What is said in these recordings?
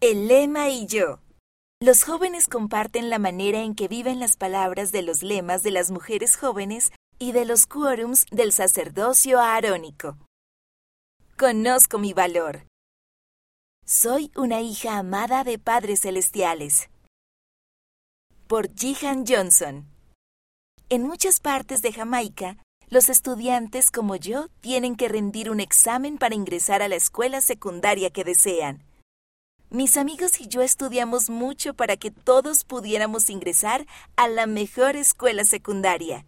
El lema y yo. Los jóvenes comparten la manera en que viven las palabras de los lemas de las mujeres jóvenes y de los quórums del sacerdocio arónico. Conozco mi valor. Soy una hija amada de padres celestiales. Por Jihan Johnson. En muchas partes de Jamaica, los estudiantes como yo tienen que rendir un examen para ingresar a la escuela secundaria que desean. Mis amigos y yo estudiamos mucho para que todos pudiéramos ingresar a la mejor escuela secundaria.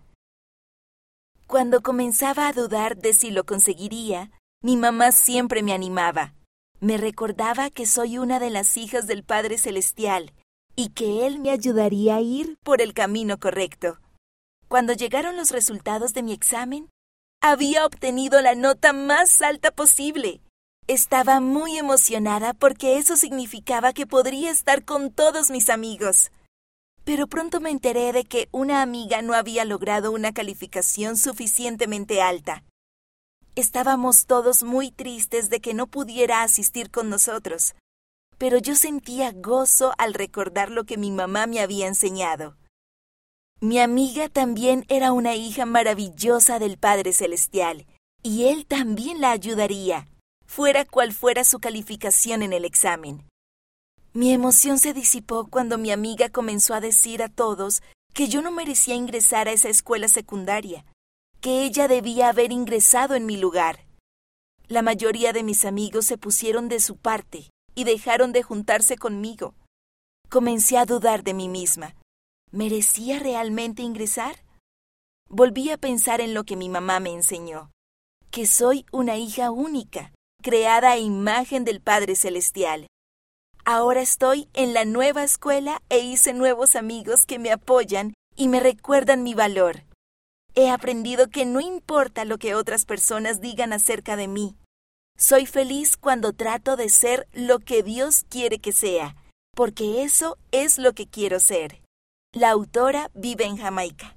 Cuando comenzaba a dudar de si lo conseguiría, mi mamá siempre me animaba. Me recordaba que soy una de las hijas del Padre Celestial y que Él me ayudaría a ir por el camino correcto. Cuando llegaron los resultados de mi examen, había obtenido la nota más alta posible. Estaba muy emocionada porque eso significaba que podría estar con todos mis amigos. Pero pronto me enteré de que una amiga no había logrado una calificación suficientemente alta. Estábamos todos muy tristes de que no pudiera asistir con nosotros, pero yo sentía gozo al recordar lo que mi mamá me había enseñado. Mi amiga también era una hija maravillosa del Padre Celestial, y él también la ayudaría fuera cual fuera su calificación en el examen. Mi emoción se disipó cuando mi amiga comenzó a decir a todos que yo no merecía ingresar a esa escuela secundaria, que ella debía haber ingresado en mi lugar. La mayoría de mis amigos se pusieron de su parte y dejaron de juntarse conmigo. Comencé a dudar de mí misma. ¿Merecía realmente ingresar? Volví a pensar en lo que mi mamá me enseñó, que soy una hija única, creada a imagen del Padre Celestial. Ahora estoy en la nueva escuela e hice nuevos amigos que me apoyan y me recuerdan mi valor. He aprendido que no importa lo que otras personas digan acerca de mí. Soy feliz cuando trato de ser lo que Dios quiere que sea, porque eso es lo que quiero ser. La autora vive en Jamaica.